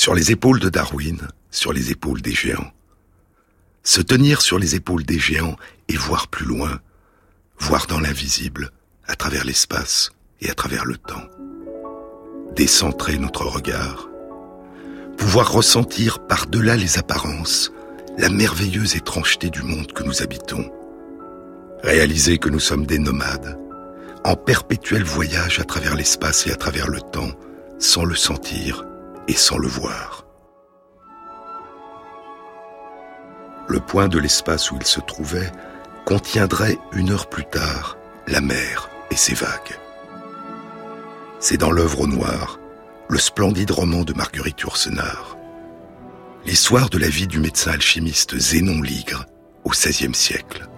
Sur les épaules de Darwin, sur les épaules des géants. Se tenir sur les épaules des géants et voir plus loin, voir dans l'invisible, à travers l'espace et à travers le temps. Décentrer notre regard, pouvoir ressentir par-delà les apparences la merveilleuse étrangeté du monde que nous habitons. Réaliser que nous sommes des nomades, en perpétuel voyage à travers l'espace et à travers le temps, sans le sentir et sans le voir. Le point de l'espace où il se trouvait contiendrait une heure plus tard la mer et ses vagues. C'est dans l'œuvre au noir, le splendide roman de Marguerite Yourcenar. L'histoire de la vie du médecin alchimiste Zénon Ligre au XVIe siècle.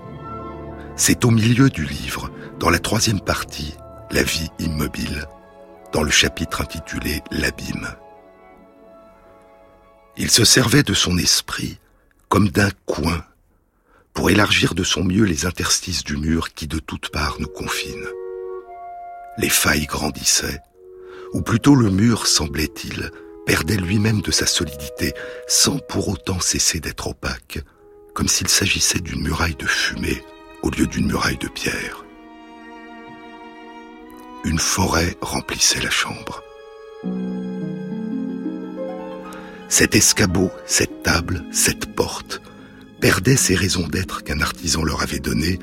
C'est au milieu du livre, dans la troisième partie, La vie immobile, dans le chapitre intitulé L'abîme. Il se servait de son esprit comme d'un coin pour élargir de son mieux les interstices du mur qui de toutes parts nous confinent. Les failles grandissaient, ou plutôt le mur, semblait-il, perdait lui-même de sa solidité sans pour autant cesser d'être opaque, comme s'il s'agissait d'une muraille de fumée au lieu d'une muraille de pierre une forêt remplissait la chambre. Cet escabeau, cette table, cette porte perdaient ces raisons d'être qu'un artisan leur avait données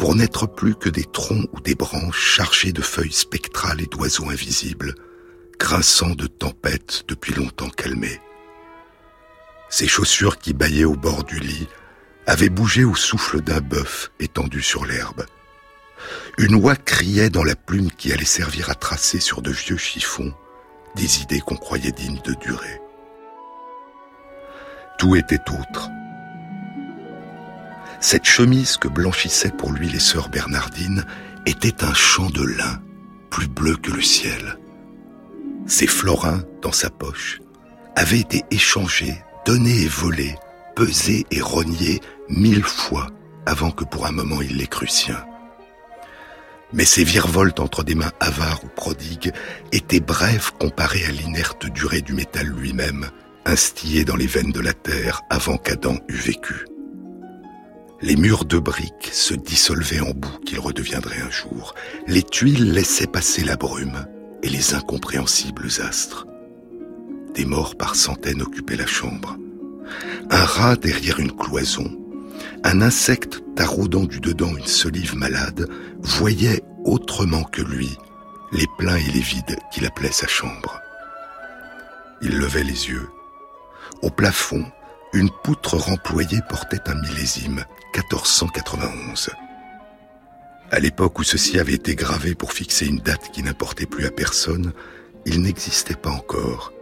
pour n'être plus que des troncs ou des branches chargées de feuilles spectrales et d'oiseaux invisibles, grinçant de tempêtes depuis longtemps calmées. Ces chaussures qui bâillaient au bord du lit avaient bougé au souffle d'un bœuf étendu sur l'herbe. Une oie criait dans la plume qui allait servir à tracer sur de vieux chiffons des idées qu'on croyait dignes de durer. Tout était autre. Cette chemise que blanchissaient pour lui les sœurs Bernardines était un champ de lin, plus bleu que le ciel. Ses florins, dans sa poche, avaient été échangés, donnés et volés, pesés et rognés mille fois avant que pour un moment il les crût siens mais ces virevoltes entre des mains avares ou prodigues étaient brèves comparées à l'inerte durée du métal lui-même, instillé dans les veines de la terre avant qu'Adam eût vécu. Les murs de briques se dissolvaient en boue qu'ils redeviendraient un jour. Les tuiles laissaient passer la brume et les incompréhensibles astres. Des morts par centaines occupaient la chambre. Un rat derrière une cloison un insecte taraudant du dedans une solive malade voyait autrement que lui les pleins et les vides qu'il appelait sa chambre. Il levait les yeux. Au plafond, une poutre remployée portait un millésime, 1491. À l'époque où ceci avait été gravé pour fixer une date qui n'importait plus à personne, il n'existait pas encore,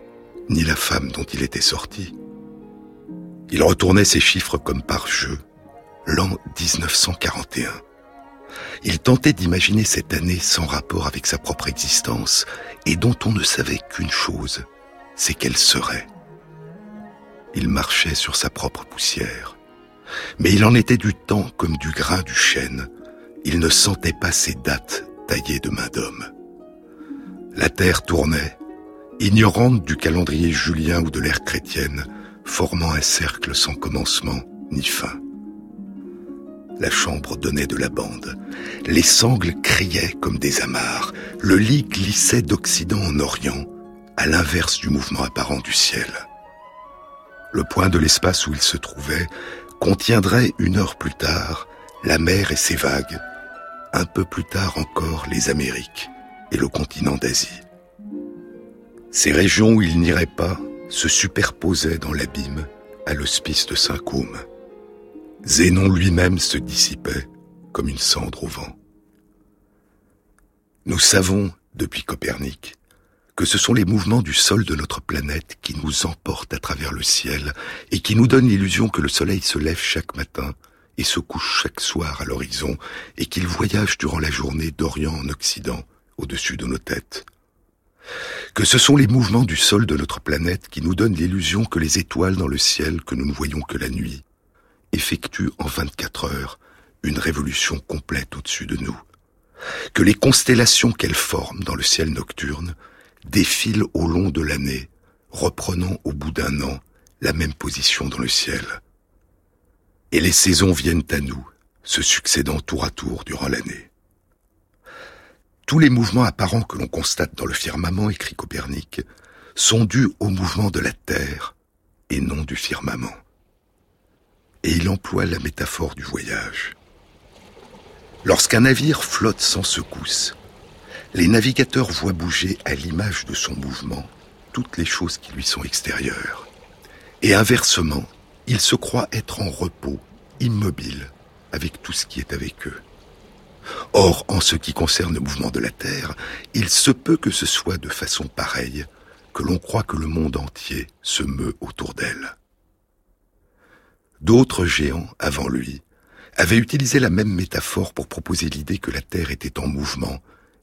ni la femme dont il était sorti. Il retournait ses chiffres comme par jeu, l'an 1941. Il tentait d'imaginer cette année sans rapport avec sa propre existence et dont on ne savait qu'une chose, c'est qu'elle serait. Il marchait sur sa propre poussière. Mais il en était du temps comme du grain du chêne. Il ne sentait pas ces dates taillées de main d'homme. La terre tournait, ignorante du calendrier julien ou de l'ère chrétienne, formant un cercle sans commencement ni fin. La chambre donnait de la bande. Les sangles criaient comme des amarres. Le lit glissait d'Occident en Orient, à l'inverse du mouvement apparent du ciel. Le point de l'espace où il se trouvait contiendrait une heure plus tard la mer et ses vagues, un peu plus tard encore les Amériques et le continent d'Asie. Ces régions où il n'irait pas se superposaient dans l'abîme à l'hospice de Saint-Côme. Zénon lui-même se dissipait comme une cendre au vent. Nous savons, depuis Copernic, que ce sont les mouvements du sol de notre planète qui nous emportent à travers le ciel et qui nous donnent l'illusion que le soleil se lève chaque matin et se couche chaque soir à l'horizon et qu'il voyage durant la journée d'Orient en Occident au-dessus de nos têtes. Que ce sont les mouvements du sol de notre planète qui nous donnent l'illusion que les étoiles dans le ciel que nous ne voyons que la nuit effectuent en 24 heures une révolution complète au-dessus de nous. Que les constellations qu'elles forment dans le ciel nocturne défilent au long de l'année, reprenant au bout d'un an la même position dans le ciel. Et les saisons viennent à nous, se succédant tour à tour durant l'année. Tous les mouvements apparents que l'on constate dans le firmament, écrit Copernic, sont dus au mouvement de la Terre et non du firmament. Et il emploie la métaphore du voyage. Lorsqu'un navire flotte sans secousse, les navigateurs voient bouger à l'image de son mouvement toutes les choses qui lui sont extérieures. Et inversement, ils se croient être en repos, immobile, avec tout ce qui est avec eux. Or, en ce qui concerne le mouvement de la Terre, il se peut que ce soit de façon pareille que l'on croit que le monde entier se meut autour d'elle. D'autres géants, avant lui, avaient utilisé la même métaphore pour proposer l'idée que la Terre était en mouvement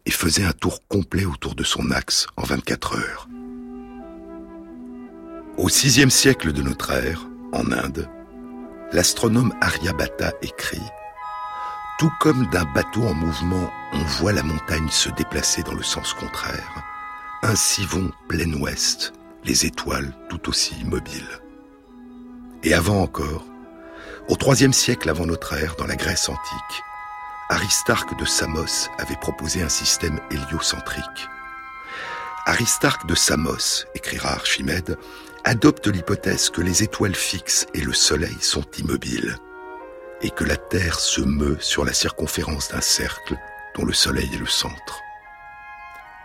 et faisait un tour complet autour de son axe en 24 heures. Au VIe siècle de notre ère, en Inde, l'astronome Aryabhata écrit Tout comme d'un bateau en mouvement, on voit la montagne se déplacer dans le sens contraire, ainsi vont plein ouest les étoiles tout aussi immobiles. Et avant encore, au IIIe siècle avant notre ère, dans la Grèce antique, Aristarque de Samos avait proposé un système héliocentrique. Aristarque de Samos, écrira Archimède, adopte l'hypothèse que les étoiles fixes et le Soleil sont immobiles, et que la Terre se meut sur la circonférence d'un cercle dont le Soleil est le centre.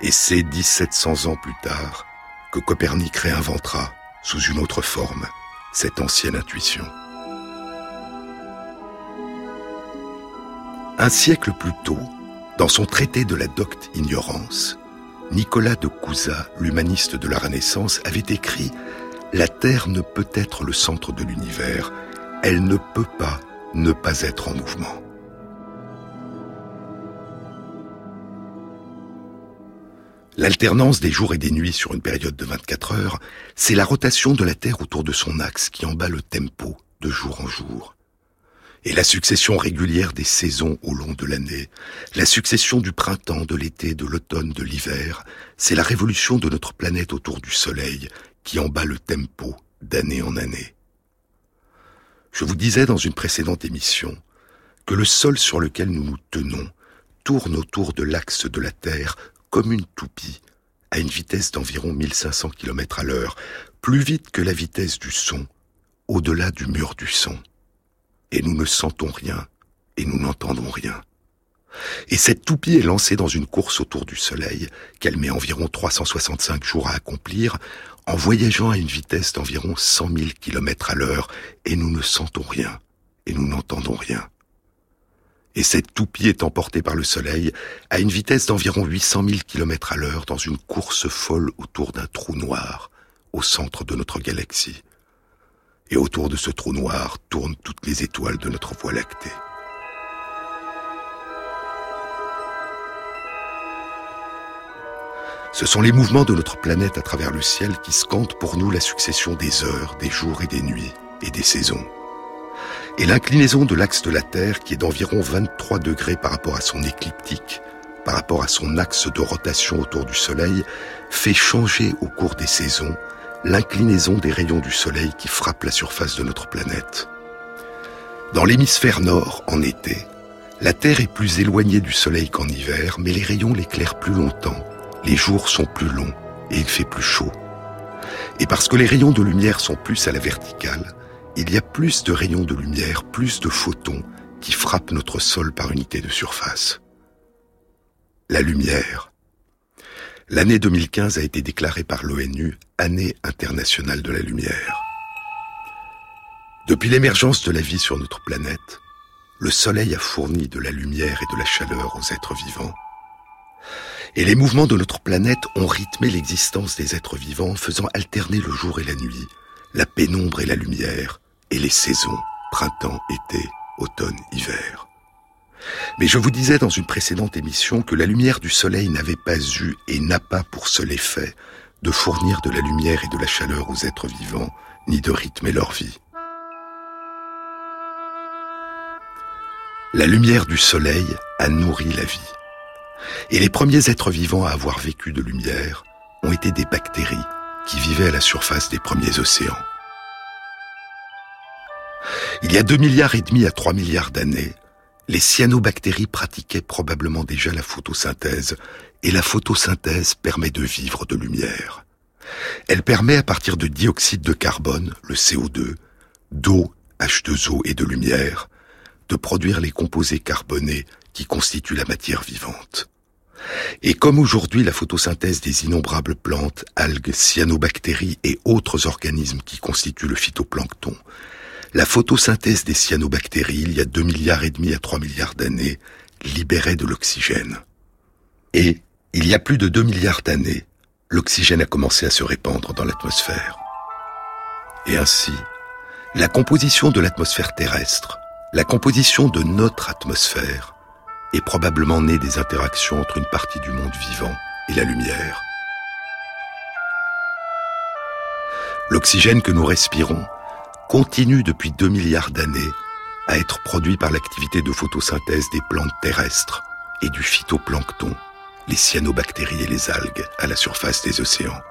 Et c'est 1700 ans plus tard que Copernic réinventera, sous une autre forme, cette ancienne intuition. Un siècle plus tôt, dans son traité de la docte ignorance, Nicolas de Cusa, l'humaniste de la Renaissance, avait écrit La Terre ne peut être le centre de l'univers, elle ne peut pas ne pas être en mouvement. L'alternance des jours et des nuits sur une période de 24 heures, c'est la rotation de la Terre autour de son axe qui en bat le tempo de jour en jour et la succession régulière des saisons au long de l'année, la succession du printemps, de l'été, de l'automne, de l'hiver, c'est la révolution de notre planète autour du Soleil qui en bat le tempo d'année en année. Je vous disais dans une précédente émission que le sol sur lequel nous nous tenons tourne autour de l'axe de la Terre comme une toupie à une vitesse d'environ 1500 km à l'heure, plus vite que la vitesse du son, au-delà du mur du son et nous ne sentons rien, et nous n'entendons rien. Et cette toupie est lancée dans une course autour du Soleil, qu'elle met environ 365 jours à accomplir, en voyageant à une vitesse d'environ 100 000 km à l'heure, et nous ne sentons rien, et nous n'entendons rien. Et cette toupie est emportée par le Soleil à une vitesse d'environ 800 000 km à l'heure dans une course folle autour d'un trou noir, au centre de notre galaxie et autour de ce trou noir tournent toutes les étoiles de notre Voie lactée. Ce sont les mouvements de notre planète à travers le ciel qui scandent pour nous la succession des heures, des jours et des nuits, et des saisons. Et l'inclinaison de l'axe de la Terre, qui est d'environ 23 degrés par rapport à son écliptique, par rapport à son axe de rotation autour du Soleil, fait changer au cours des saisons l'inclinaison des rayons du Soleil qui frappent la surface de notre planète. Dans l'hémisphère nord, en été, la Terre est plus éloignée du Soleil qu'en hiver, mais les rayons l'éclairent plus longtemps, les jours sont plus longs et il fait plus chaud. Et parce que les rayons de lumière sont plus à la verticale, il y a plus de rayons de lumière, plus de photons qui frappent notre sol par unité de surface. La lumière, L'année 2015 a été déclarée par l'ONU Année internationale de la lumière. Depuis l'émergence de la vie sur notre planète, le Soleil a fourni de la lumière et de la chaleur aux êtres vivants. Et les mouvements de notre planète ont rythmé l'existence des êtres vivants, faisant alterner le jour et la nuit, la pénombre et la lumière, et les saisons, printemps, été, automne, hiver. Mais je vous disais dans une précédente émission que la lumière du soleil n'avait pas eu et n'a pas pour seul effet de fournir de la lumière et de la chaleur aux êtres vivants, ni de rythmer leur vie. La lumière du soleil a nourri la vie. Et les premiers êtres vivants à avoir vécu de lumière ont été des bactéries qui vivaient à la surface des premiers océans. Il y a deux milliards et demi à 3 milliards d'années, les cyanobactéries pratiquaient probablement déjà la photosynthèse, et la photosynthèse permet de vivre de lumière. Elle permet à partir de dioxyde de carbone, le CO2, d'eau, H2O et de lumière, de produire les composés carbonés qui constituent la matière vivante. Et comme aujourd'hui la photosynthèse des innombrables plantes, algues, cyanobactéries et autres organismes qui constituent le phytoplancton, la photosynthèse des cyanobactéries, il y a 2 milliards et demi à 3 milliards d'années, libérait de l'oxygène. Et, il y a plus de 2 milliards d'années, l'oxygène a commencé à se répandre dans l'atmosphère. Et ainsi, la composition de l'atmosphère terrestre, la composition de notre atmosphère, est probablement née des interactions entre une partie du monde vivant et la lumière. L'oxygène que nous respirons continue depuis 2 milliards d'années à être produit par l'activité de photosynthèse des plantes terrestres et du phytoplancton, les cyanobactéries et les algues à la surface des océans.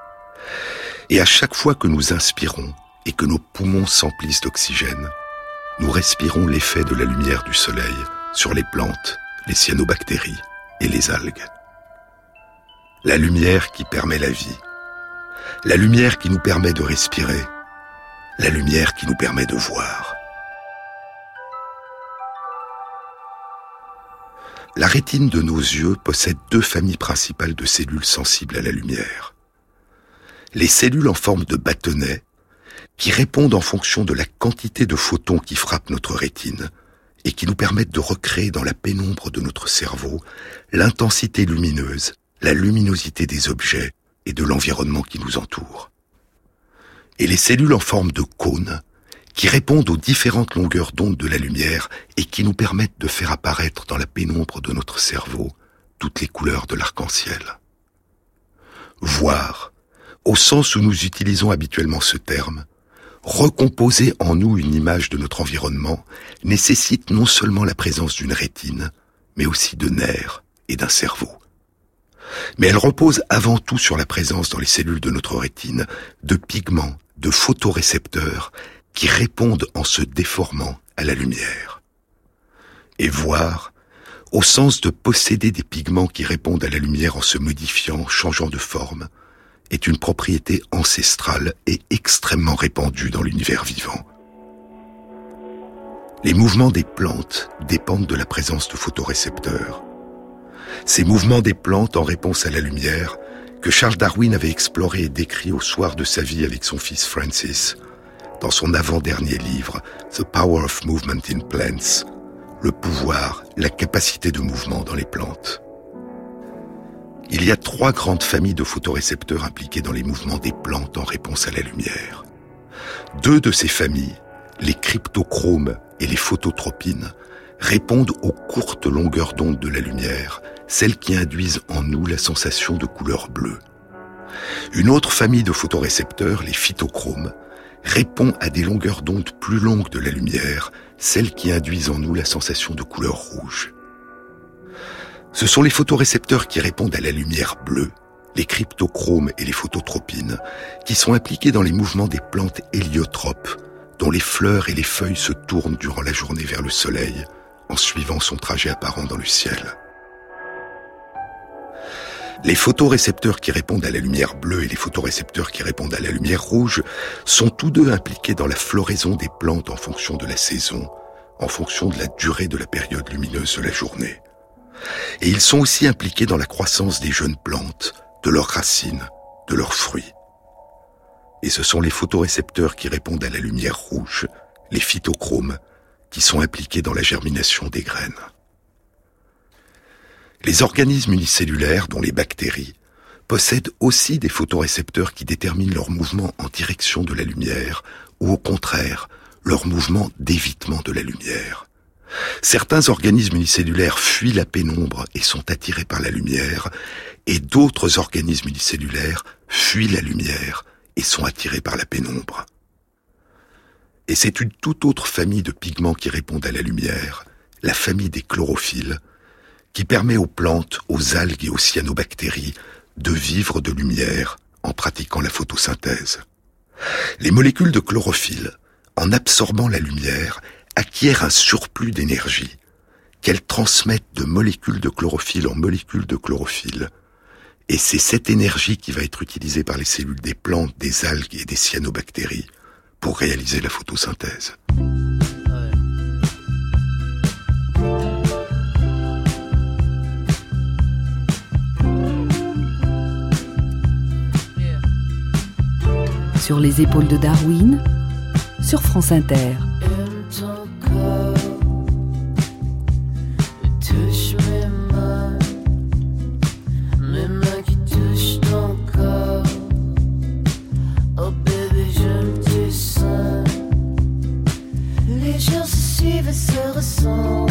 Et à chaque fois que nous inspirons et que nos poumons s'emplissent d'oxygène, nous respirons l'effet de la lumière du soleil sur les plantes les cyanobactéries et les algues. La lumière qui permet la vie. La lumière qui nous permet de respirer. La lumière qui nous permet de voir. La rétine de nos yeux possède deux familles principales de cellules sensibles à la lumière. Les cellules en forme de bâtonnets, qui répondent en fonction de la quantité de photons qui frappent notre rétine, et qui nous permettent de recréer dans la pénombre de notre cerveau l'intensité lumineuse, la luminosité des objets et de l'environnement qui nous entoure. Et les cellules en forme de cône, qui répondent aux différentes longueurs d'onde de la lumière et qui nous permettent de faire apparaître dans la pénombre de notre cerveau toutes les couleurs de l'arc-en-ciel. Voir, au sens où nous utilisons habituellement ce terme, recomposer en nous une image de notre environnement nécessite non seulement la présence d'une rétine, mais aussi de nerfs et d'un cerveau. Mais elle repose avant tout sur la présence dans les cellules de notre rétine de pigments, de photorécepteurs qui répondent en se déformant à la lumière. Et voir, au sens de posséder des pigments qui répondent à la lumière en se modifiant, changeant de forme, est une propriété ancestrale et extrêmement répandue dans l'univers vivant. Les mouvements des plantes dépendent de la présence de photorécepteurs. Ces mouvements des plantes en réponse à la lumière, que Charles Darwin avait exploré et décrit au soir de sa vie avec son fils Francis, dans son avant-dernier livre, The Power of Movement in Plants, le pouvoir, la capacité de mouvement dans les plantes. Il y a trois grandes familles de photorécepteurs impliqués dans les mouvements des plantes en réponse à la lumière. Deux de ces familles, les cryptochromes et les phototropines, répondent aux courtes longueurs d'onde de la lumière, celles qui induisent en nous la sensation de couleur bleue. Une autre famille de photorécepteurs, les phytochromes, répond à des longueurs d'onde plus longues de la lumière, celles qui induisent en nous la sensation de couleur rouge. Ce sont les photorécepteurs qui répondent à la lumière bleue, les cryptochromes et les phototropines, qui sont impliqués dans les mouvements des plantes héliotropes, dont les fleurs et les feuilles se tournent durant la journée vers le soleil, en suivant son trajet apparent dans le ciel. Les photorécepteurs qui répondent à la lumière bleue et les photorécepteurs qui répondent à la lumière rouge sont tous deux impliqués dans la floraison des plantes en fonction de la saison, en fonction de la durée de la période lumineuse de la journée. Et ils sont aussi impliqués dans la croissance des jeunes plantes, de leurs racines, de leurs fruits. Et ce sont les photorécepteurs qui répondent à la lumière rouge, les phytochromes, qui sont impliqués dans la germination des graines. Les organismes unicellulaires, dont les bactéries, possèdent aussi des photorécepteurs qui déterminent leur mouvement en direction de la lumière, ou au contraire, leur mouvement d'évitement de la lumière. Certains organismes unicellulaires fuient la pénombre et sont attirés par la lumière, et d'autres organismes unicellulaires fuient la lumière et sont attirés par la pénombre. Et c'est une toute autre famille de pigments qui répondent à la lumière, la famille des chlorophylles, qui permet aux plantes, aux algues et aux cyanobactéries de vivre de lumière en pratiquant la photosynthèse. Les molécules de chlorophylle, en absorbant la lumière, acquièrent un surplus d'énergie qu'elles transmettent de molécules de chlorophylle en molécules de chlorophylle. Et c'est cette énergie qui va être utilisée par les cellules des plantes, des algues et des cyanobactéries pour réaliser la photosynthèse. Sur les épaules de Darwin, sur France Inter. se ressemblent.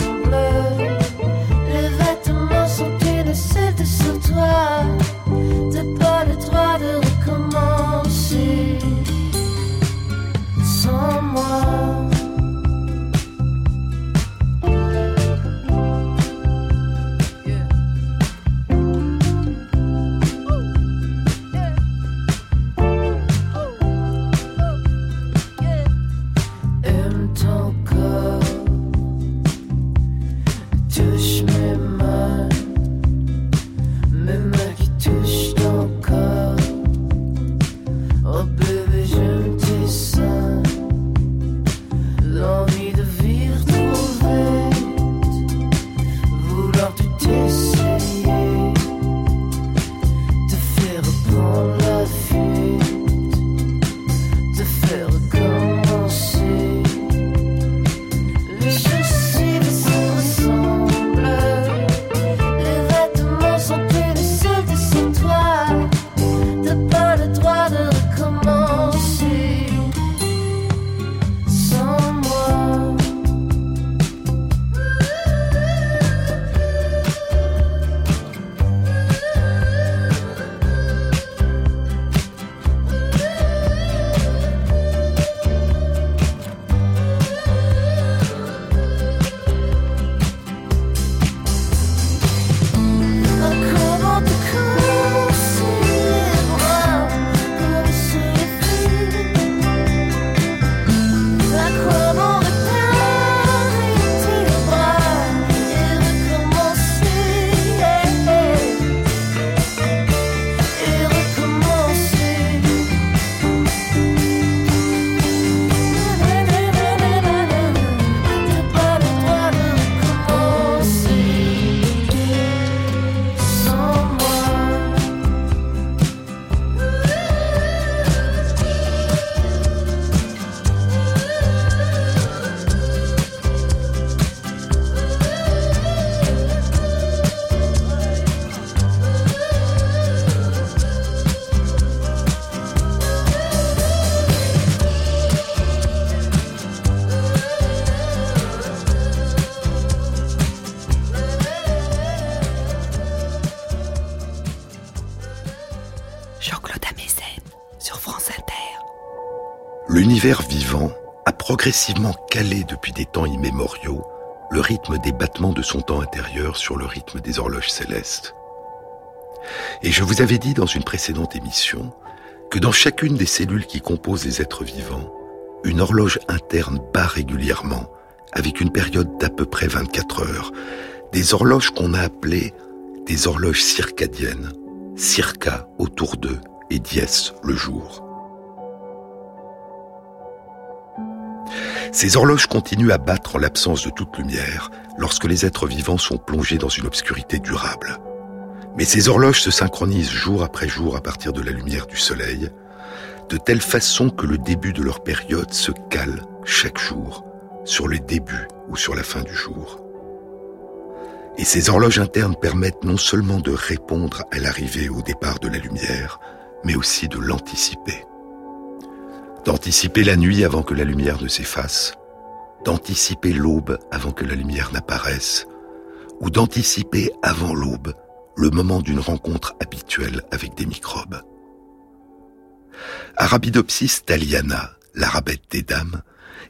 L'univers vivant a progressivement calé depuis des temps immémoriaux le rythme des battements de son temps intérieur sur le rythme des horloges célestes. Et je vous avais dit dans une précédente émission que dans chacune des cellules qui composent les êtres vivants, une horloge interne bat régulièrement, avec une période d'à peu près 24 heures, des horloges qu'on a appelées des horloges circadiennes, circa autour d'eux et dies le jour. Ces horloges continuent à battre en l'absence de toute lumière lorsque les êtres vivants sont plongés dans une obscurité durable. Mais ces horloges se synchronisent jour après jour à partir de la lumière du soleil, de telle façon que le début de leur période se cale chaque jour sur le début ou sur la fin du jour. Et ces horloges internes permettent non seulement de répondre à l'arrivée au départ de la lumière, mais aussi de l'anticiper. D'anticiper la nuit avant que la lumière ne s'efface, d'anticiper l'aube avant que la lumière n'apparaisse, ou d'anticiper avant l'aube le moment d'une rencontre habituelle avec des microbes. Arabidopsis thaliana, l'arabette des dames,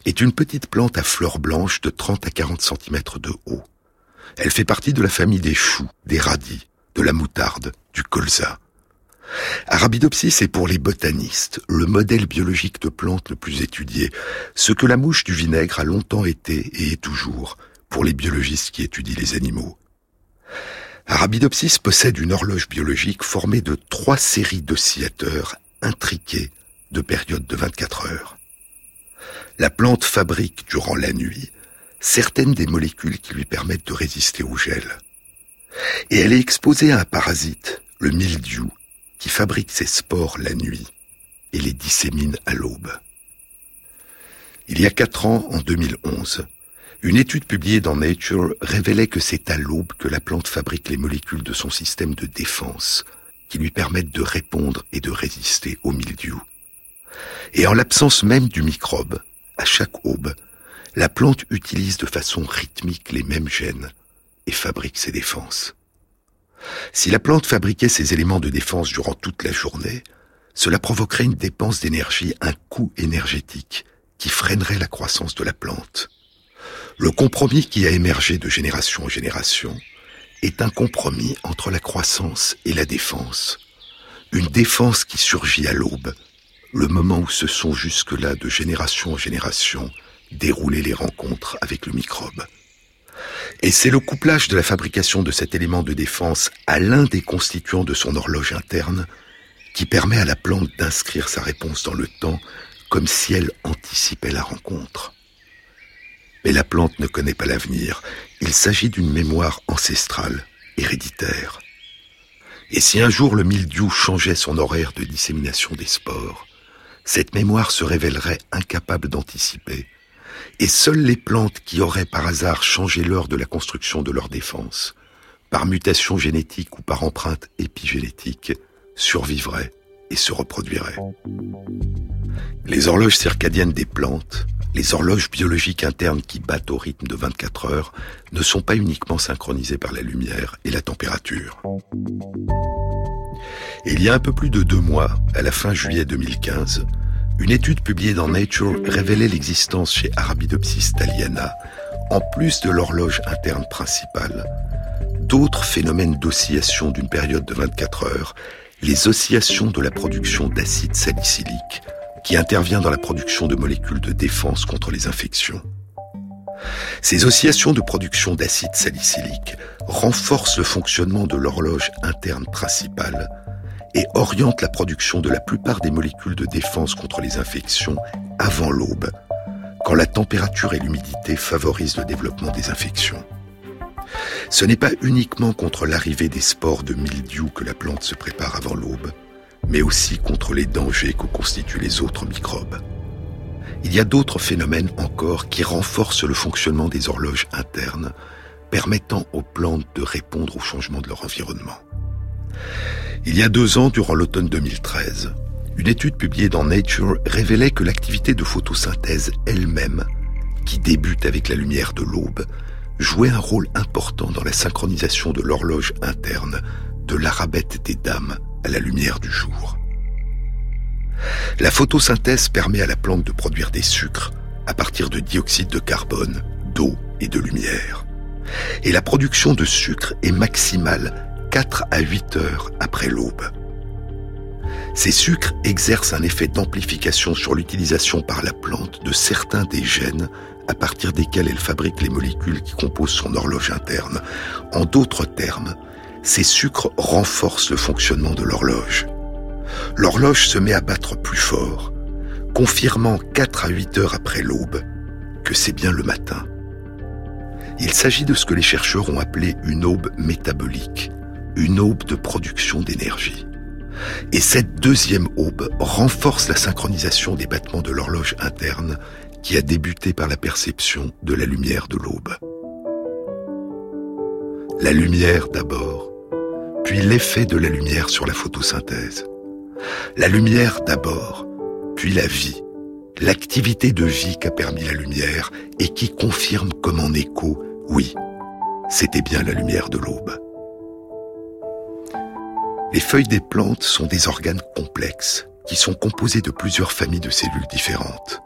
est une petite plante à fleurs blanches de 30 à 40 cm de haut. Elle fait partie de la famille des choux, des radis, de la moutarde, du colza. Arabidopsis est pour les botanistes le modèle biologique de plante le plus étudié, ce que la mouche du vinaigre a longtemps été et est toujours pour les biologistes qui étudient les animaux. Arabidopsis possède une horloge biologique formée de trois séries d'oscillateurs intriqués de périodes de 24 heures. La plante fabrique durant la nuit certaines des molécules qui lui permettent de résister au gel. Et elle est exposée à un parasite, le mildiou, qui fabrique ses spores la nuit et les dissémine à l'aube. Il y a quatre ans, en 2011, une étude publiée dans Nature révélait que c'est à l'aube que la plante fabrique les molécules de son système de défense qui lui permettent de répondre et de résister au mildiou. Et en l'absence même du microbe, à chaque aube, la plante utilise de façon rythmique les mêmes gènes et fabrique ses défenses. Si la plante fabriquait ses éléments de défense durant toute la journée, cela provoquerait une dépense d'énergie, un coût énergétique qui freinerait la croissance de la plante. Le compromis qui a émergé de génération en génération est un compromis entre la croissance et la défense. Une défense qui surgit à l'aube, le moment où se sont jusque-là de génération en génération déroulé les rencontres avec le microbe. Et c'est le couplage de la fabrication de cet élément de défense à l'un des constituants de son horloge interne qui permet à la plante d'inscrire sa réponse dans le temps comme si elle anticipait la rencontre. Mais la plante ne connaît pas l'avenir, il s'agit d'une mémoire ancestrale, héréditaire. Et si un jour le mildiou changeait son horaire de dissémination des spores, cette mémoire se révélerait incapable d'anticiper et seules les plantes qui auraient par hasard changé l'heure de la construction de leur défense, par mutation génétique ou par empreinte épigénétique, survivraient et se reproduiraient. Les horloges circadiennes des plantes, les horloges biologiques internes qui battent au rythme de 24 heures, ne sont pas uniquement synchronisées par la lumière et la température. il y a un peu plus de deux mois, à la fin juillet 2015, une étude publiée dans Nature révélait l'existence chez Arabidopsis thaliana, en plus de l'horloge interne principale, d'autres phénomènes d'oscillation d'une période de 24 heures, les oscillations de la production d'acide salicylique, qui intervient dans la production de molécules de défense contre les infections. Ces oscillations de production d'acide salicylique renforcent le fonctionnement de l'horloge interne principale et oriente la production de la plupart des molécules de défense contre les infections avant l'aube, quand la température et l'humidité favorisent le développement des infections. Ce n'est pas uniquement contre l'arrivée des spores de mildiou que la plante se prépare avant l'aube, mais aussi contre les dangers que constituent les autres microbes. Il y a d'autres phénomènes encore qui renforcent le fonctionnement des horloges internes, permettant aux plantes de répondre au changement de leur environnement. Il y a deux ans, durant l'automne 2013, une étude publiée dans Nature révélait que l'activité de photosynthèse elle-même, qui débute avec la lumière de l'aube, jouait un rôle important dans la synchronisation de l'horloge interne de l'arabette des dames à la lumière du jour. La photosynthèse permet à la plante de produire des sucres à partir de dioxyde de carbone, d'eau et de lumière. Et la production de sucre est maximale 4 à 8 heures après l'aube. Ces sucres exercent un effet d'amplification sur l'utilisation par la plante de certains des gènes à partir desquels elle fabrique les molécules qui composent son horloge interne. En d'autres termes, ces sucres renforcent le fonctionnement de l'horloge. L'horloge se met à battre plus fort, confirmant 4 à 8 heures après l'aube que c'est bien le matin. Il s'agit de ce que les chercheurs ont appelé une aube métabolique, une aube de production d'énergie. Et cette deuxième aube renforce la synchronisation des battements de l'horloge interne qui a débuté par la perception de la lumière de l'aube. La lumière d'abord, puis l'effet de la lumière sur la photosynthèse. La lumière d'abord, puis la vie, l'activité de vie qu'a permis la lumière et qui confirme comme en écho, oui, c'était bien la lumière de l'aube. Les feuilles des plantes sont des organes complexes qui sont composés de plusieurs familles de cellules différentes.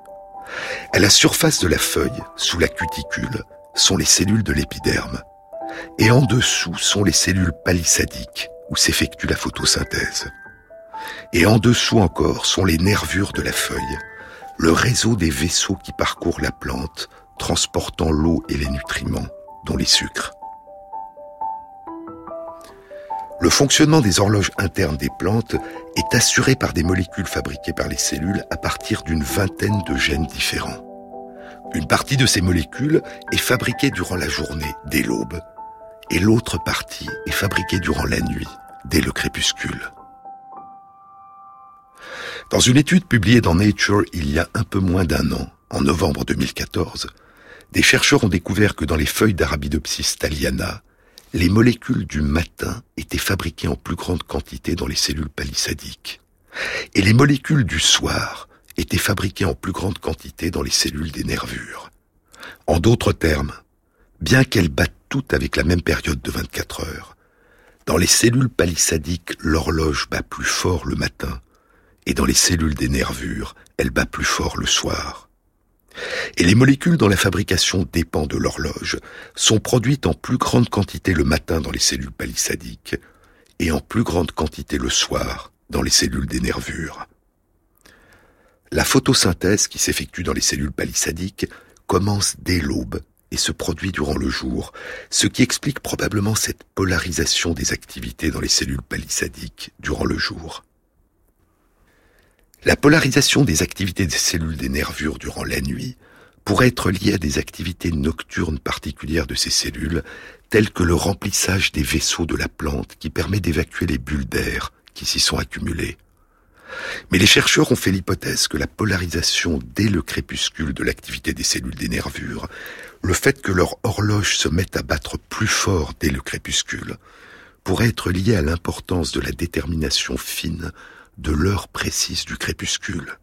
À la surface de la feuille, sous la cuticule, sont les cellules de l'épiderme, et en dessous sont les cellules palissadiques, où s'effectue la photosynthèse. Et en dessous encore sont les nervures de la feuille, le réseau des vaisseaux qui parcourent la plante, transportant l'eau et les nutriments, dont les sucres. Le fonctionnement des horloges internes des plantes est assuré par des molécules fabriquées par les cellules à partir d'une vingtaine de gènes différents. Une partie de ces molécules est fabriquée durant la journée, dès l'aube, et l'autre partie est fabriquée durant la nuit, dès le crépuscule. Dans une étude publiée dans Nature il y a un peu moins d'un an, en novembre 2014, des chercheurs ont découvert que dans les feuilles d'Arabidopsis thaliana, les molécules du matin étaient fabriquées en plus grande quantité dans les cellules palissadiques. Et les molécules du soir étaient fabriquées en plus grande quantité dans les cellules des nervures. En d'autres termes, bien qu'elles battent toutes avec la même période de 24 heures, dans les cellules palissadiques, l'horloge bat plus fort le matin, et dans les cellules des nervures, elle bat plus fort le soir. Et les molécules dont la fabrication dépend de l'horloge sont produites en plus grande quantité le matin dans les cellules palissadiques et en plus grande quantité le soir dans les cellules des nervures. La photosynthèse qui s'effectue dans les cellules palissadiques commence dès l'aube et se produit durant le jour, ce qui explique probablement cette polarisation des activités dans les cellules palissadiques durant le jour. La polarisation des activités des cellules des nervures durant la nuit pourrait être liée à des activités nocturnes particulières de ces cellules, telles que le remplissage des vaisseaux de la plante qui permet d'évacuer les bulles d'air qui s'y sont accumulées. Mais les chercheurs ont fait l'hypothèse que la polarisation dès le crépuscule de l'activité des cellules des nervures, le fait que leur horloge se mette à battre plus fort dès le crépuscule, pourrait être lié à l'importance de la détermination fine de l'heure précise du crépuscule,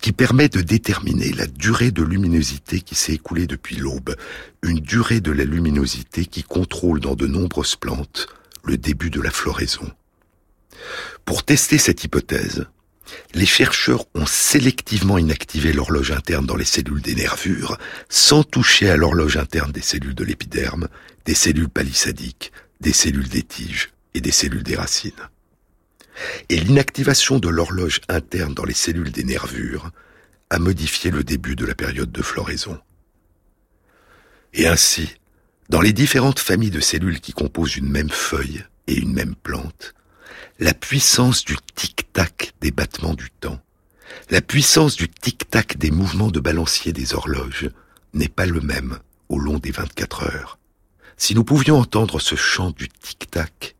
qui permet de déterminer la durée de luminosité qui s'est écoulée depuis l'aube, une durée de la luminosité qui contrôle dans de nombreuses plantes le début de la floraison. Pour tester cette hypothèse, les chercheurs ont sélectivement inactivé l'horloge interne dans les cellules des nervures sans toucher à l'horloge interne des cellules de l'épiderme, des cellules palissadiques, des cellules des tiges et des cellules des racines et l'inactivation de l'horloge interne dans les cellules des nervures a modifié le début de la période de floraison. Et ainsi, dans les différentes familles de cellules qui composent une même feuille et une même plante, la puissance du tic-tac des battements du temps, la puissance du tic-tac des mouvements de balancier des horloges n'est pas le même au long des 24 heures. Si nous pouvions entendre ce chant du tic-tac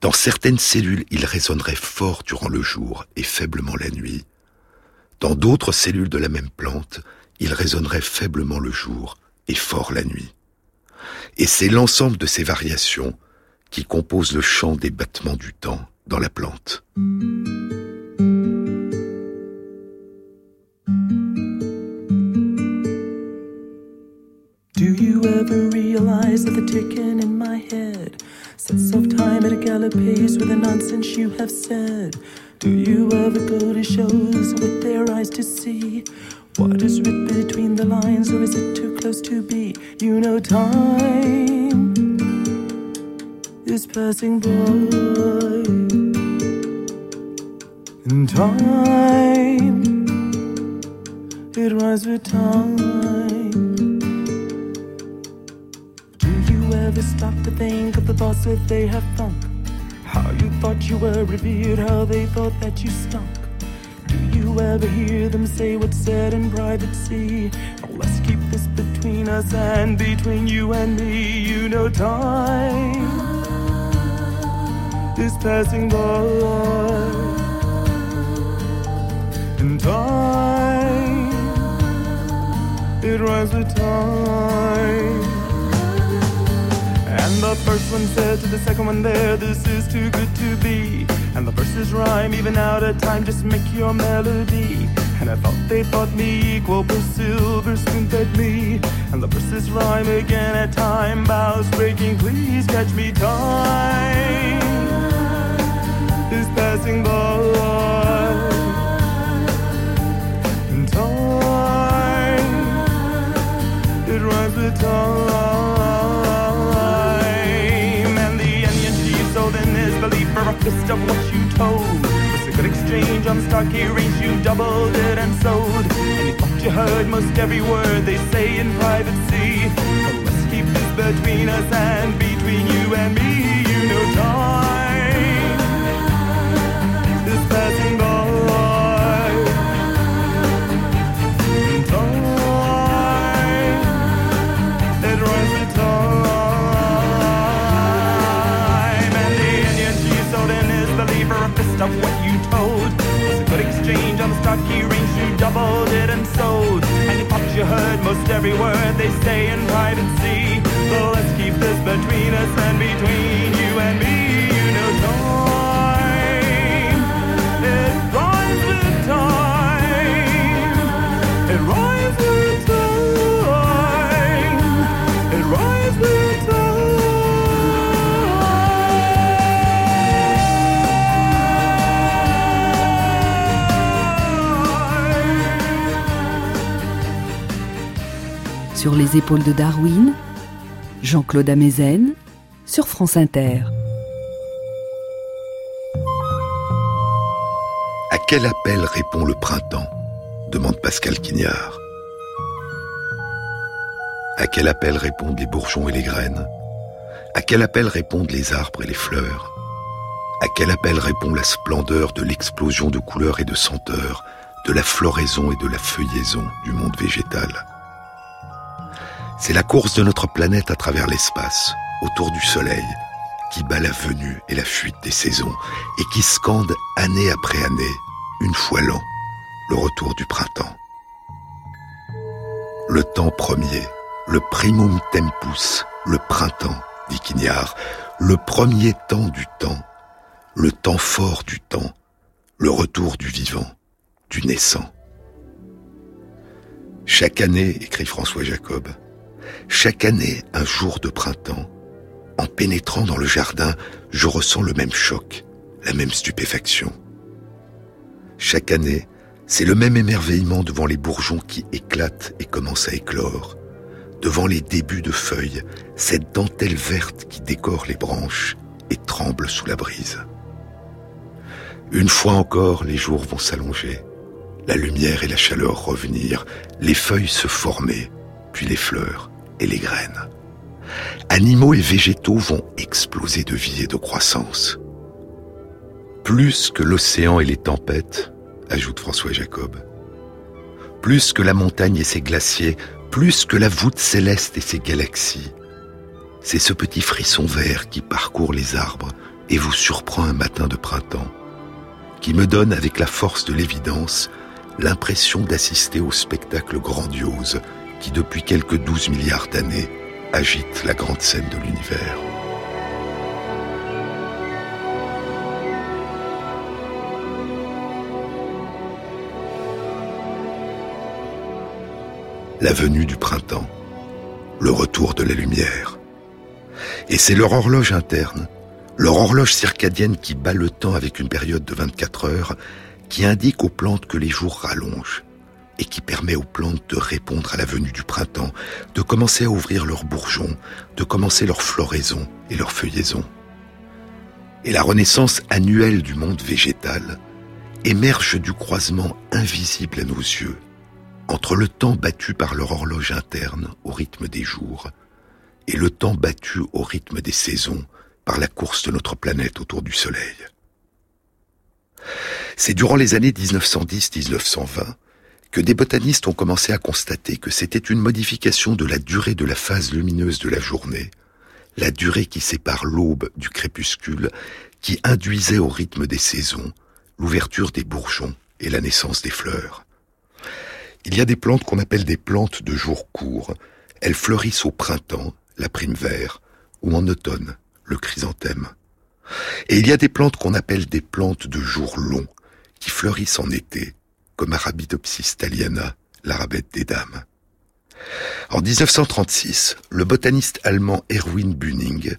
dans certaines cellules, il résonnerait fort durant le jour et faiblement la nuit. Dans d'autres cellules de la même plante, il résonnerait faiblement le jour et fort la nuit. Et c'est l'ensemble de ces variations qui composent le chant des battements du temps dans la plante. Do you ever realize the in my head? Sets off time at a gallop pace with the nonsense you have said. Do you ever go to shows with their eyes to see what is written between the lines, or is it too close to be? You know, time is passing by, and time it runs with time. Stop to think of the thoughts that they have thunk? How you thought you were revered, how they thought that you stunk. Do you ever hear them say what's said in privacy? Oh, let's keep this between us and between you and me. You know, time is passing by, and time it runs with time. And the first one said to the second one there, This is too good to be. And the verses rhyme even out of time, just make your melody. And I thought they thought me equal, but silver spoon fed me. And the verses rhyme again at time, bows breaking, please catch me time. Is passing by. And time, it rhymes with time. For a fist of what you told. It's a good exchange on stock earrings, you doubled it and sold. And you you heard most every word they say in privacy. But let's keep this between us and between you and me. Of what you told. It's a good exchange on the stock earrings, you doubled it and sold. And you thought you heard most every word they say in privacy. So let's keep this between us and between you and me. You know time, it rhymes with time. It rhymes with Sur les épaules de Darwin, Jean-Claude Amezen, sur France Inter. À quel appel répond le printemps? demande Pascal Quignard. À quel appel répondent les bourgeons et les graines? À quel appel répondent les arbres et les fleurs? À quel appel répond la splendeur de l'explosion de couleurs et de senteurs, de la floraison et de la feuillaison du monde végétal? C'est la course de notre planète à travers l'espace, autour du Soleil, qui bat la venue et la fuite des saisons, et qui scande année après année, une fois l'an, le retour du printemps. Le temps premier, le primum tempus, le printemps, dit Quignard, le premier temps du temps, le temps fort du temps, le retour du vivant, du naissant. Chaque année, écrit François Jacob, chaque année, un jour de printemps, en pénétrant dans le jardin, je ressens le même choc, la même stupéfaction. Chaque année, c'est le même émerveillement devant les bourgeons qui éclatent et commencent à éclore, devant les débuts de feuilles, cette dentelle verte qui décore les branches et tremble sous la brise. Une fois encore, les jours vont s'allonger, la lumière et la chaleur revenir, les feuilles se former, puis les fleurs, les graines. Animaux et végétaux vont exploser de vie et de croissance. Plus que l'océan et les tempêtes, ajoute François Jacob. Plus que la montagne et ses glaciers, plus que la voûte céleste et ses galaxies. C'est ce petit frisson vert qui parcourt les arbres et vous surprend un matin de printemps, qui me donne avec la force de l'évidence l'impression d'assister au spectacle grandiose qui depuis quelques douze milliards d'années agite la grande scène de l'univers. La venue du printemps, le retour de la lumière. Et c'est leur horloge interne, leur horloge circadienne qui bat le temps avec une période de 24 heures, qui indique aux plantes que les jours rallongent, et qui permet aux plantes de répondre à la venue du printemps, de commencer à ouvrir leurs bourgeons, de commencer leur floraison et leur feuillaison. Et la renaissance annuelle du monde végétal émerge du croisement invisible à nos yeux entre le temps battu par leur horloge interne au rythme des jours et le temps battu au rythme des saisons par la course de notre planète autour du Soleil. C'est durant les années 1910-1920 que des botanistes ont commencé à constater que c'était une modification de la durée de la phase lumineuse de la journée, la durée qui sépare l'aube du crépuscule, qui induisait au rythme des saisons l'ouverture des bourgeons et la naissance des fleurs. Il y a des plantes qu'on appelle des plantes de jour court. Elles fleurissent au printemps, la prime vert, ou en automne, le chrysanthème. Et il y a des plantes qu'on appelle des plantes de jour long, qui fleurissent en été, comme Arabidopsis thaliana, l'arabette des dames. En 1936, le botaniste allemand Erwin Bühning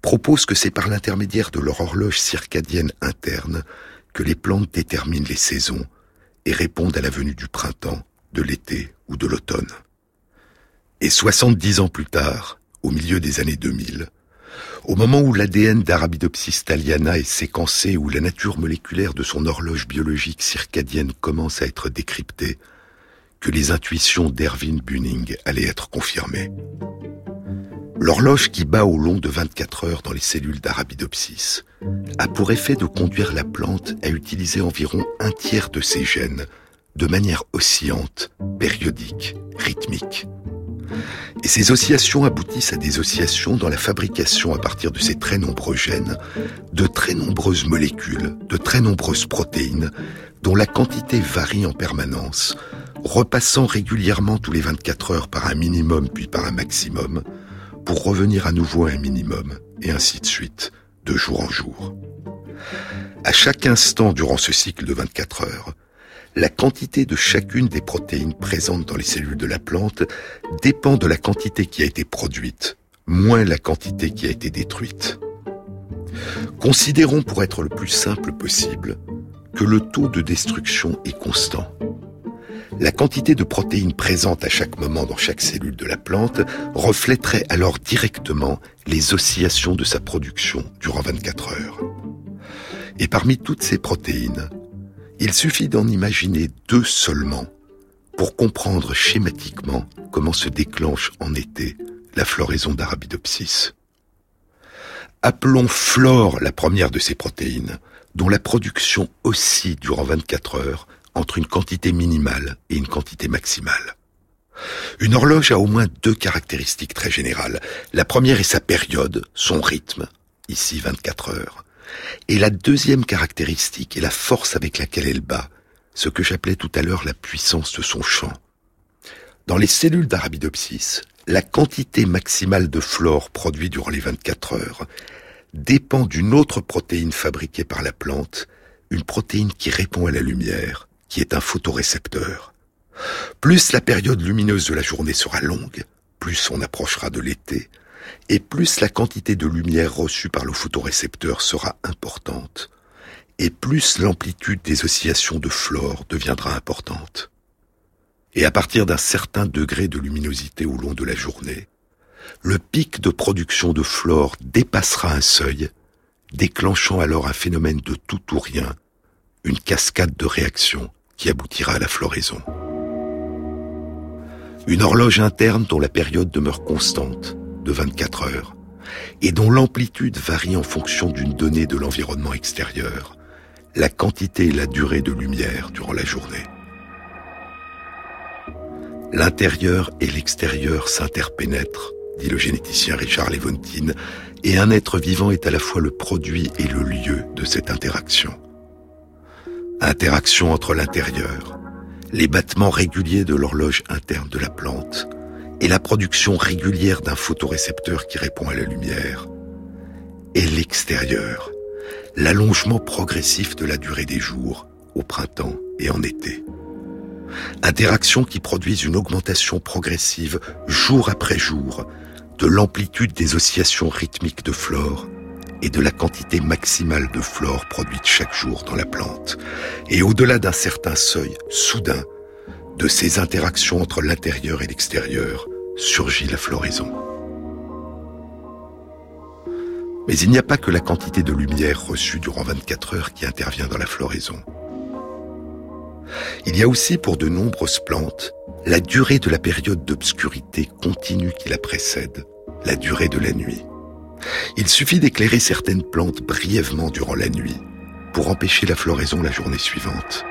propose que c'est par l'intermédiaire de leur horloge circadienne interne que les plantes déterminent les saisons et répondent à la venue du printemps, de l'été ou de l'automne. Et 70 ans plus tard, au milieu des années 2000, au moment où l'ADN d'Arabidopsis thaliana est séquencé, où la nature moléculaire de son horloge biologique circadienne commence à être décryptée, que les intuitions d'Erwin Bühning allaient être confirmées. L'horloge qui bat au long de 24 heures dans les cellules d'Arabidopsis a pour effet de conduire la plante à utiliser environ un tiers de ses gènes de manière oscillante, périodique, rythmique. Et ces oscillations aboutissent à des oscillations dans la fabrication à partir de ces très nombreux gènes de très nombreuses molécules, de très nombreuses protéines dont la quantité varie en permanence, repassant régulièrement tous les 24 heures par un minimum puis par un maximum, pour revenir à nouveau à un minimum, et ainsi de suite, de jour en jour. À chaque instant durant ce cycle de 24 heures, la quantité de chacune des protéines présentes dans les cellules de la plante dépend de la quantité qui a été produite, moins la quantité qui a été détruite. Considérons pour être le plus simple possible que le taux de destruction est constant. La quantité de protéines présentes à chaque moment dans chaque cellule de la plante reflèterait alors directement les oscillations de sa production durant 24 heures. Et parmi toutes ces protéines, il suffit d'en imaginer deux seulement pour comprendre schématiquement comment se déclenche en été la floraison d'Arabidopsis. Appelons Flore la première de ces protéines, dont la production oscille durant 24 heures entre une quantité minimale et une quantité maximale. Une horloge a au moins deux caractéristiques très générales. La première est sa période, son rythme, ici 24 heures. Et la deuxième caractéristique est la force avec laquelle elle bat, ce que j'appelais tout à l'heure la puissance de son champ. Dans les cellules d'Arabidopsis, la quantité maximale de flore produite durant les 24 heures dépend d'une autre protéine fabriquée par la plante, une protéine qui répond à la lumière, qui est un photorécepteur. Plus la période lumineuse de la journée sera longue, plus on approchera de l'été, et plus la quantité de lumière reçue par le photorécepteur sera importante, et plus l'amplitude des oscillations de flore deviendra importante. Et à partir d'un certain degré de luminosité au long de la journée, le pic de production de flore dépassera un seuil, déclenchant alors un phénomène de tout ou rien, une cascade de réactions qui aboutira à la floraison. Une horloge interne dont la période demeure constante, de 24 heures, et dont l'amplitude varie en fonction d'une donnée de l'environnement extérieur, la quantité et la durée de lumière durant la journée. L'intérieur et l'extérieur s'interpénètrent, dit le généticien Richard Levontin, et un être vivant est à la fois le produit et le lieu de cette interaction. Interaction entre l'intérieur, les battements réguliers de l'horloge interne de la plante et la production régulière d'un photorécepteur qui répond à la lumière, et l'extérieur, l'allongement progressif de la durée des jours au printemps et en été. Interactions qui produisent une augmentation progressive jour après jour de l'amplitude des oscillations rythmiques de flore et de la quantité maximale de flore produite chaque jour dans la plante. Et au-delà d'un certain seuil, soudain, de ces interactions entre l'intérieur et l'extérieur, surgit la floraison. Mais il n'y a pas que la quantité de lumière reçue durant 24 heures qui intervient dans la floraison. Il y a aussi pour de nombreuses plantes la durée de la période d'obscurité continue qui la précède, la durée de la nuit. Il suffit d'éclairer certaines plantes brièvement durant la nuit pour empêcher la floraison la journée suivante.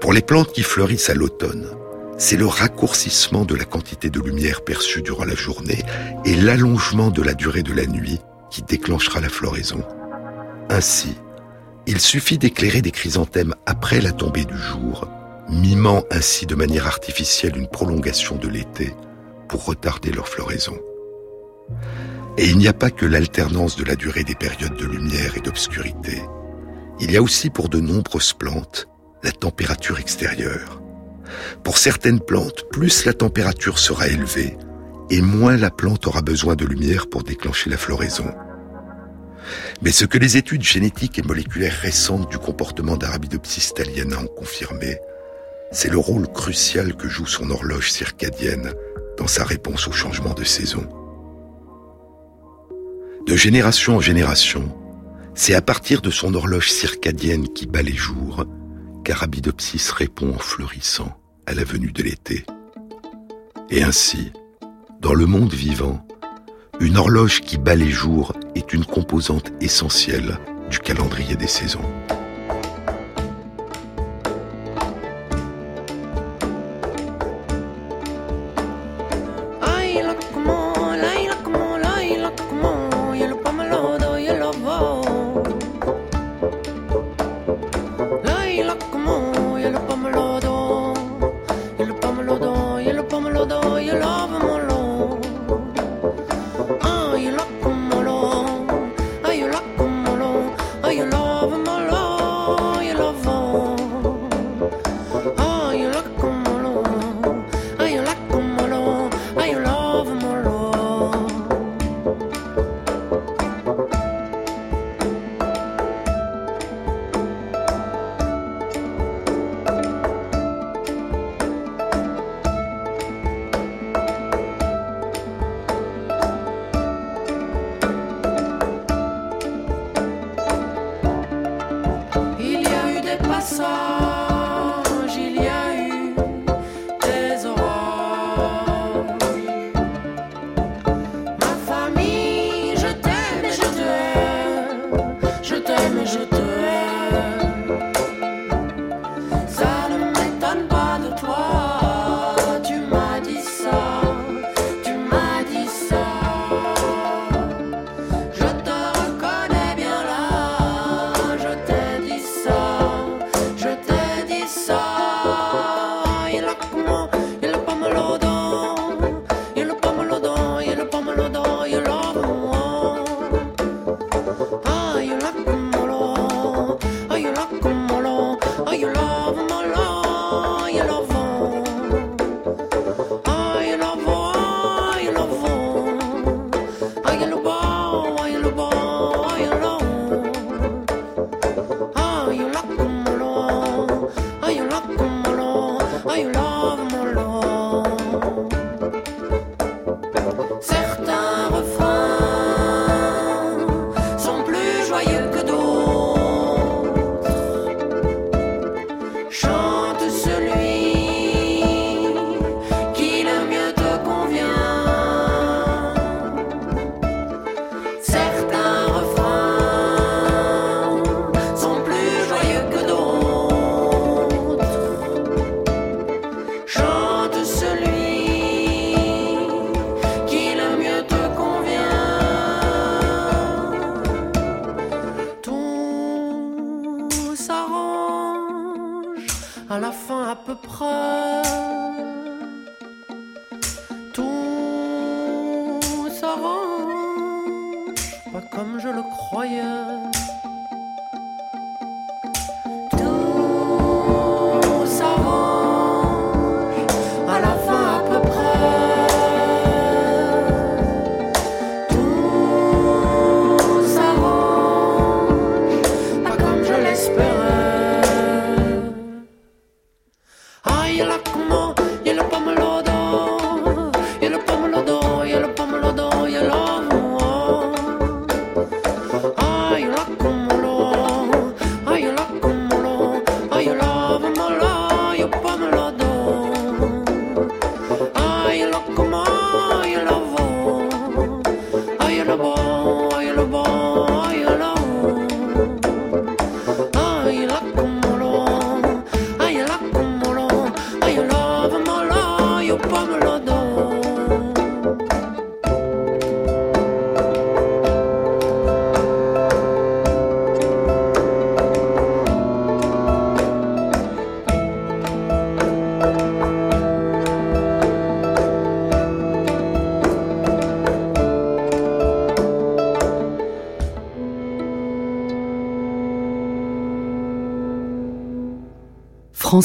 Pour les plantes qui fleurissent à l'automne, c'est le raccourcissement de la quantité de lumière perçue durant la journée et l'allongement de la durée de la nuit qui déclenchera la floraison. Ainsi, il suffit d'éclairer des chrysanthèmes après la tombée du jour, mimant ainsi de manière artificielle une prolongation de l'été pour retarder leur floraison. Et il n'y a pas que l'alternance de la durée des périodes de lumière et d'obscurité. Il y a aussi pour de nombreuses plantes la température extérieure. Pour certaines plantes, plus la température sera élevée, et moins la plante aura besoin de lumière pour déclencher la floraison. Mais ce que les études génétiques et moléculaires récentes du comportement d'Arabidopsis thaliana ont confirmé, c'est le rôle crucial que joue son horloge circadienne dans sa réponse au changement de saison. De génération en génération, c'est à partir de son horloge circadienne qui bat les jours qu'Arabidopsis répond en fleurissant à la venue de l'été. Et ainsi, dans le monde vivant, une horloge qui bat les jours est une composante essentielle du calendrier des saisons.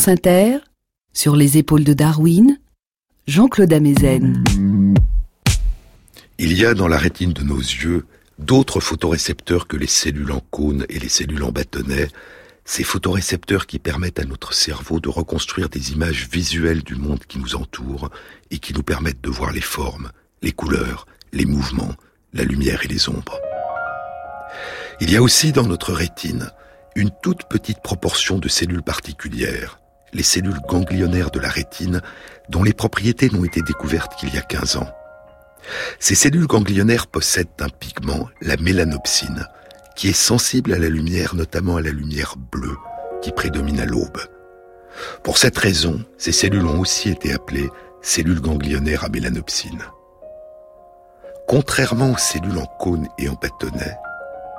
Inter, sur les épaules de Darwin, Jean-Claude Amezen. Il y a dans la rétine de nos yeux d'autres photorécepteurs que les cellules en cône et les cellules en bâtonnet, ces photorécepteurs qui permettent à notre cerveau de reconstruire des images visuelles du monde qui nous entoure et qui nous permettent de voir les formes, les couleurs, les mouvements, la lumière et les ombres. Il y a aussi dans notre rétine une toute petite proportion de cellules particulières, les cellules ganglionnaires de la rétine, dont les propriétés n'ont été découvertes qu'il y a 15 ans. Ces cellules ganglionnaires possèdent un pigment, la mélanopsine, qui est sensible à la lumière, notamment à la lumière bleue, qui prédomine à l'aube. Pour cette raison, ces cellules ont aussi été appelées cellules ganglionnaires à mélanopsine. Contrairement aux cellules en cône et en bâtonnet,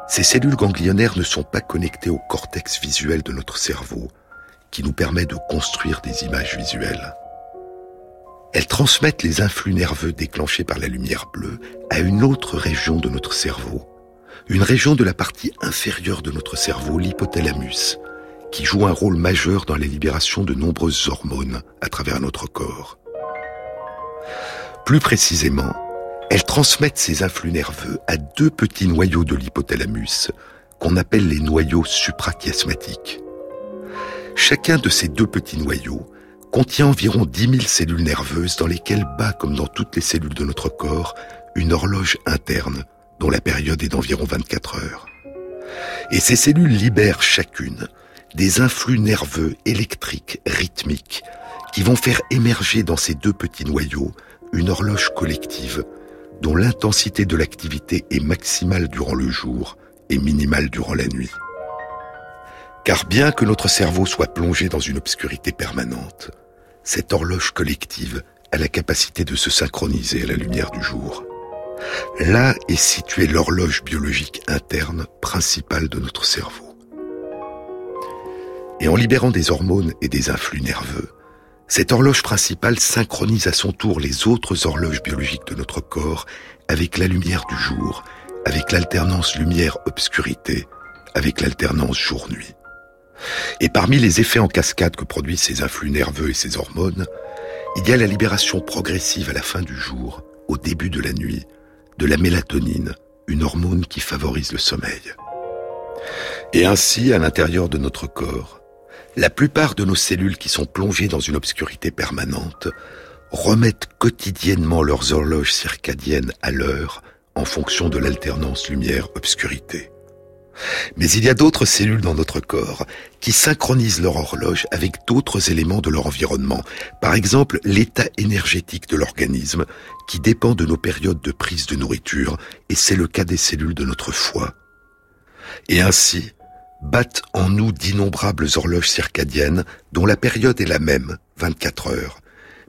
ces cellules ganglionnaires ne sont pas connectées au cortex visuel de notre cerveau, qui nous permet de construire des images visuelles. Elles transmettent les influx nerveux déclenchés par la lumière bleue à une autre région de notre cerveau, une région de la partie inférieure de notre cerveau, l'hypothalamus, qui joue un rôle majeur dans la libération de nombreuses hormones à travers notre corps. Plus précisément, elles transmettent ces influx nerveux à deux petits noyaux de l'hypothalamus, qu'on appelle les noyaux suprachiasmatiques. Chacun de ces deux petits noyaux contient environ 10 000 cellules nerveuses dans lesquelles bat, comme dans toutes les cellules de notre corps, une horloge interne dont la période est d'environ 24 heures. Et ces cellules libèrent chacune des influx nerveux électriques rythmiques qui vont faire émerger dans ces deux petits noyaux une horloge collective dont l'intensité de l'activité est maximale durant le jour et minimale durant la nuit. Car bien que notre cerveau soit plongé dans une obscurité permanente, cette horloge collective a la capacité de se synchroniser à la lumière du jour. Là est située l'horloge biologique interne principale de notre cerveau. Et en libérant des hormones et des influx nerveux, cette horloge principale synchronise à son tour les autres horloges biologiques de notre corps avec la lumière du jour, avec l'alternance lumière-obscurité, avec l'alternance jour-nuit. Et parmi les effets en cascade que produisent ces influx nerveux et ces hormones, il y a la libération progressive à la fin du jour, au début de la nuit, de la mélatonine, une hormone qui favorise le sommeil. Et ainsi, à l'intérieur de notre corps, la plupart de nos cellules qui sont plongées dans une obscurité permanente remettent quotidiennement leurs horloges circadiennes à l'heure en fonction de l'alternance lumière-obscurité. Mais il y a d'autres cellules dans notre corps qui synchronisent leur horloge avec d'autres éléments de leur environnement. Par exemple, l'état énergétique de l'organisme qui dépend de nos périodes de prise de nourriture, et c'est le cas des cellules de notre foie. Et ainsi, battent en nous d'innombrables horloges circadiennes dont la période est la même, 24 heures,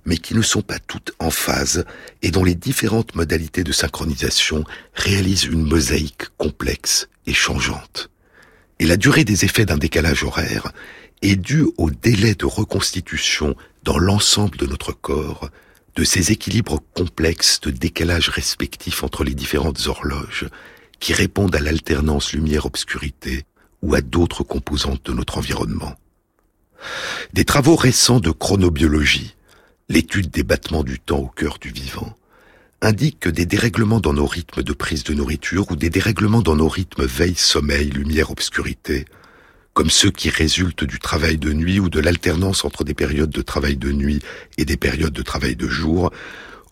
mais qui ne sont pas toutes en phase et dont les différentes modalités de synchronisation réalisent une mosaïque complexe et changeante. Et la durée des effets d'un décalage horaire est due au délai de reconstitution dans l'ensemble de notre corps de ces équilibres complexes de décalage respectifs entre les différentes horloges qui répondent à l'alternance lumière-obscurité ou à d'autres composantes de notre environnement. Des travaux récents de chronobiologie, l'étude des battements du temps au cœur du vivant, indiquent que des dérèglements dans nos rythmes de prise de nourriture ou des dérèglements dans nos rythmes veille-sommeil, lumière-obscurité, comme ceux qui résultent du travail de nuit ou de l'alternance entre des périodes de travail de nuit et des périodes de travail de jour,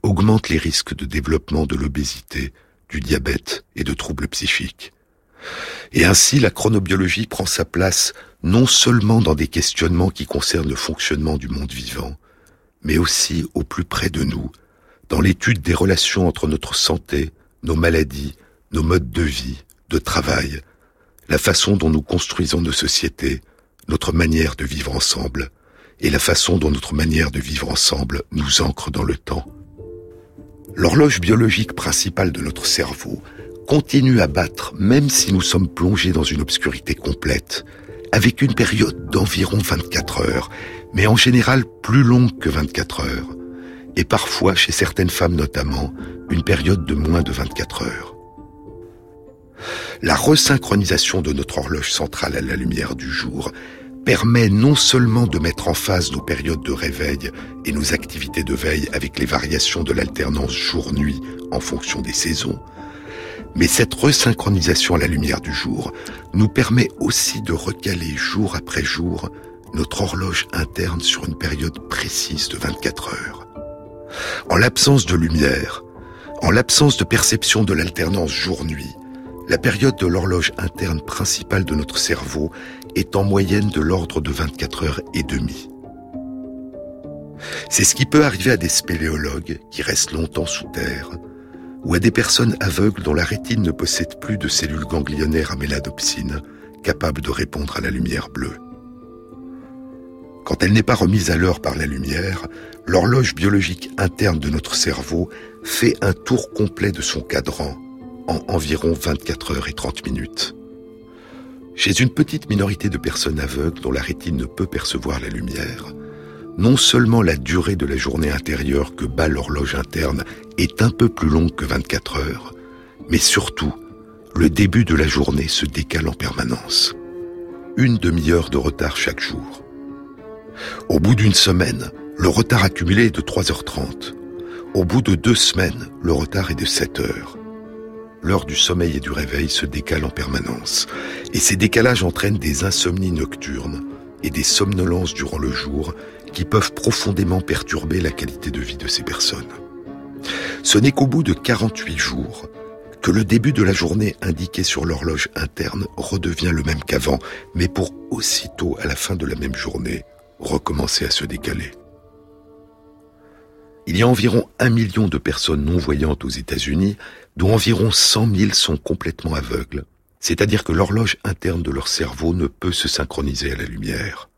augmentent les risques de développement de l'obésité, du diabète et de troubles psychiques. Et ainsi, la chronobiologie prend sa place non seulement dans des questionnements qui concernent le fonctionnement du monde vivant, mais aussi au plus près de nous, dans l'étude des relations entre notre santé, nos maladies, nos modes de vie, de travail, la façon dont nous construisons nos sociétés, notre manière de vivre ensemble, et la façon dont notre manière de vivre ensemble nous ancre dans le temps. L'horloge biologique principale de notre cerveau continue à battre même si nous sommes plongés dans une obscurité complète, avec une période d'environ 24 heures, mais en général plus longue que 24 heures, et parfois, chez certaines femmes notamment, une période de moins de 24 heures. La resynchronisation de notre horloge centrale à la lumière du jour permet non seulement de mettre en phase nos périodes de réveil et nos activités de veille avec les variations de l'alternance jour-nuit en fonction des saisons, mais cette resynchronisation à la lumière du jour nous permet aussi de recaler jour après jour notre horloge interne sur une période précise de 24 heures. En l'absence de lumière, en l'absence de perception de l'alternance jour-nuit, la période de l'horloge interne principale de notre cerveau est en moyenne de l'ordre de 24 heures et demie. C'est ce qui peut arriver à des spéléologues qui restent longtemps sous terre, ou à des personnes aveugles dont la rétine ne possède plus de cellules ganglionnaires à méladopsine capables de répondre à la lumière bleue. Quand elle n'est pas remise à l'heure par la lumière, l'horloge biologique interne de notre cerveau fait un tour complet de son cadran en environ 24 heures et 30 minutes. Chez une petite minorité de personnes aveugles dont la rétine ne peut percevoir la lumière, non seulement la durée de la journée intérieure que bat l'horloge interne est un peu plus longue que 24 heures, mais surtout, le début de la journée se décale en permanence. Une demi-heure de retard chaque jour. Au bout d'une semaine, le retard accumulé est de 3h30. Au bout de deux semaines, le retard est de 7 heures l'heure du sommeil et du réveil se décale en permanence, et ces décalages entraînent des insomnies nocturnes et des somnolences durant le jour qui peuvent profondément perturber la qualité de vie de ces personnes. Ce n'est qu'au bout de 48 jours que le début de la journée indiqué sur l'horloge interne redevient le même qu'avant, mais pour aussitôt, à la fin de la même journée, recommencer à se décaler. Il y a environ un million de personnes non-voyantes aux États-Unis, dont environ 100 000 sont complètement aveugles, c'est-à-dire que l'horloge interne de leur cerveau ne peut se synchroniser à la lumière.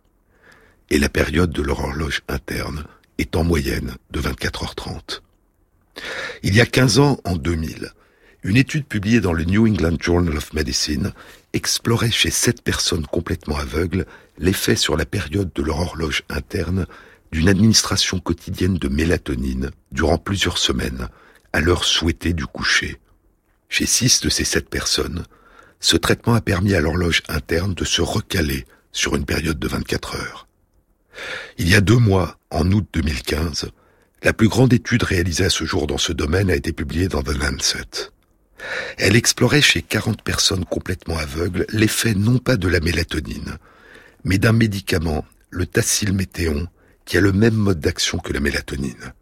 Et la période de leur horloge interne est en moyenne de 24h30. Il y a 15 ans, en 2000, une étude publiée dans le New England Journal of Medicine explorait chez sept personnes complètement aveugles l'effet sur la période de leur horloge interne d'une administration quotidienne de mélatonine durant plusieurs semaines à l'heure souhaitée du coucher. Chez six de ces sept personnes, ce traitement a permis à l'horloge interne de se recaler sur une période de 24 heures. Il y a deux mois, en août 2015, la plus grande étude réalisée à ce jour dans ce domaine a été publiée dans The Lancet. Elle explorait chez 40 personnes complètement aveugles l'effet non pas de la mélatonine, mais d'un médicament, le tacilméthéon, qui a le même mode d'action que la mélatonine.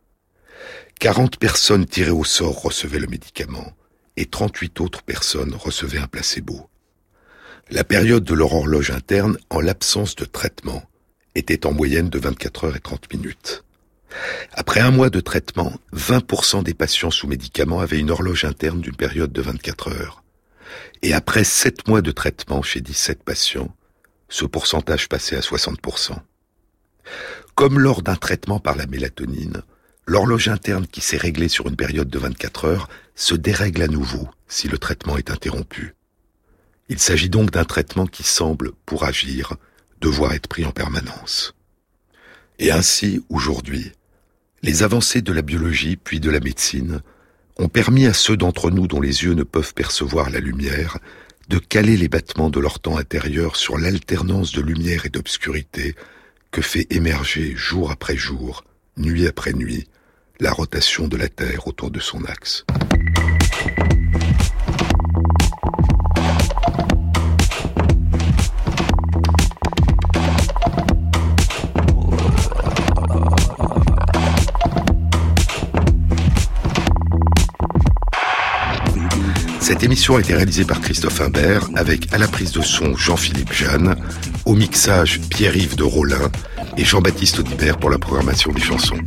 40 personnes tirées au sort recevaient le médicament et 38 autres personnes recevaient un placebo. La période de leur horloge interne, en l'absence de traitement, était en moyenne de 24 heures et 30 minutes. Après un mois de traitement, 20% des patients sous médicaments avaient une horloge interne d'une période de 24 heures. Et après 7 mois de traitement chez 17 patients, ce pourcentage passait à 60%. Comme lors d'un traitement par la mélatonine, L'horloge interne qui s'est réglée sur une période de 24 heures se dérègle à nouveau si le traitement est interrompu. Il s'agit donc d'un traitement qui semble, pour agir, devoir être pris en permanence. Et ainsi, aujourd'hui, les avancées de la biologie puis de la médecine ont permis à ceux d'entre nous dont les yeux ne peuvent percevoir la lumière de caler les battements de leur temps intérieur sur l'alternance de lumière et d'obscurité que fait émerger jour après jour, nuit après nuit, la rotation de la Terre autour de son axe. Cette émission a été réalisée par Christophe Imbert avec à la prise de son Jean-Philippe Jeanne, au mixage Pierre-Yves de Rollin et Jean-Baptiste Audibert pour la programmation des chansons.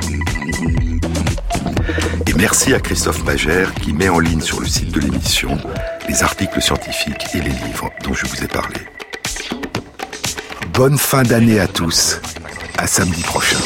Et merci à Christophe Magère qui met en ligne sur le site de l'émission les articles scientifiques et les livres dont je vous ai parlé. Bonne fin d'année à tous. À samedi prochain.